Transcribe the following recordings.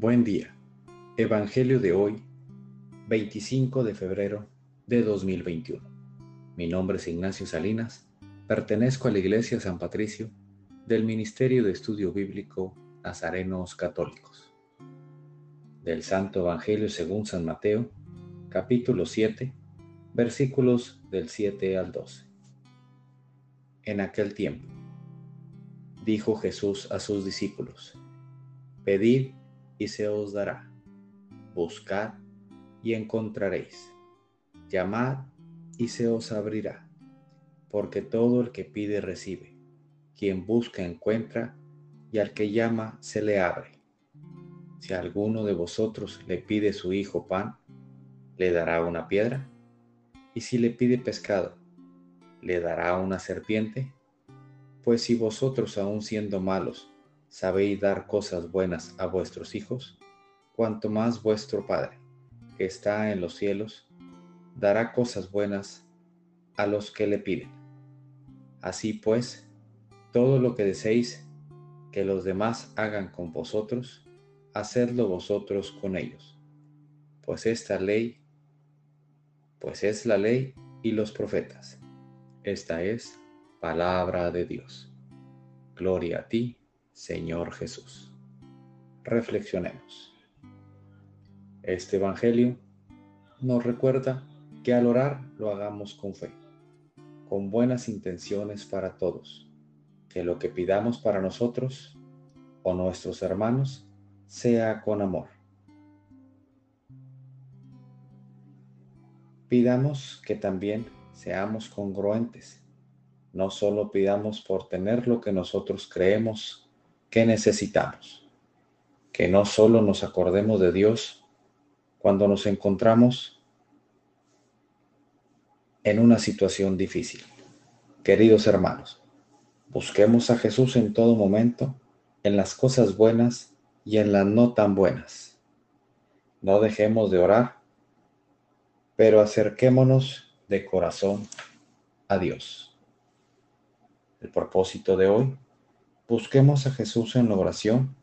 Buen día. Evangelio de hoy, 25 de febrero de 2021. Mi nombre es Ignacio Salinas, pertenezco a la Iglesia San Patricio del Ministerio de Estudio Bíblico Nazarenos Católicos. Del Santo Evangelio según San Mateo, capítulo 7, versículos del 7 al 12. En aquel tiempo, dijo Jesús a sus discípulos, Pedid y se os dará. Buscad y encontraréis. Llamad y se os abrirá. Porque todo el que pide recibe. Quien busca encuentra y al que llama se le abre. Si alguno de vosotros le pide su hijo pan, ¿le dará una piedra? Y si le pide pescado, ¿le dará una serpiente? Pues si vosotros aun siendo malos, sabéis dar cosas buenas a vuestros hijos, cuanto más vuestro Padre, que está en los cielos, dará cosas buenas a los que le piden. Así pues, todo lo que deseéis que los demás hagan con vosotros, hacedlo vosotros con ellos. Pues esta ley, pues es la ley y los profetas. Esta es palabra de Dios. Gloria a ti, Señor Jesús. Reflexionemos. Este Evangelio nos recuerda que al orar lo hagamos con fe, con buenas intenciones para todos, que lo que pidamos para nosotros o nuestros hermanos sea con amor. Pidamos que también seamos congruentes, no solo pidamos por tener lo que nosotros creemos ¿Qué necesitamos. Que no solo nos acordemos de Dios cuando nos encontramos en una situación difícil. Queridos hermanos, busquemos a Jesús en todo momento, en las cosas buenas y en las no tan buenas. No dejemos de orar, pero acerquémonos de corazón a Dios. El propósito de hoy Busquemos a Jesús en la oración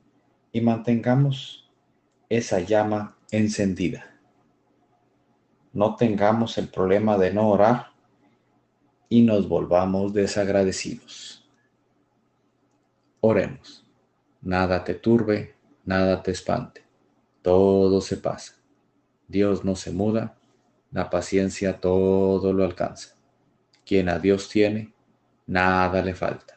y mantengamos esa llama encendida. No tengamos el problema de no orar y nos volvamos desagradecidos. Oremos. Nada te turbe, nada te espante. Todo se pasa. Dios no se muda, la paciencia todo lo alcanza. Quien a Dios tiene, nada le falta.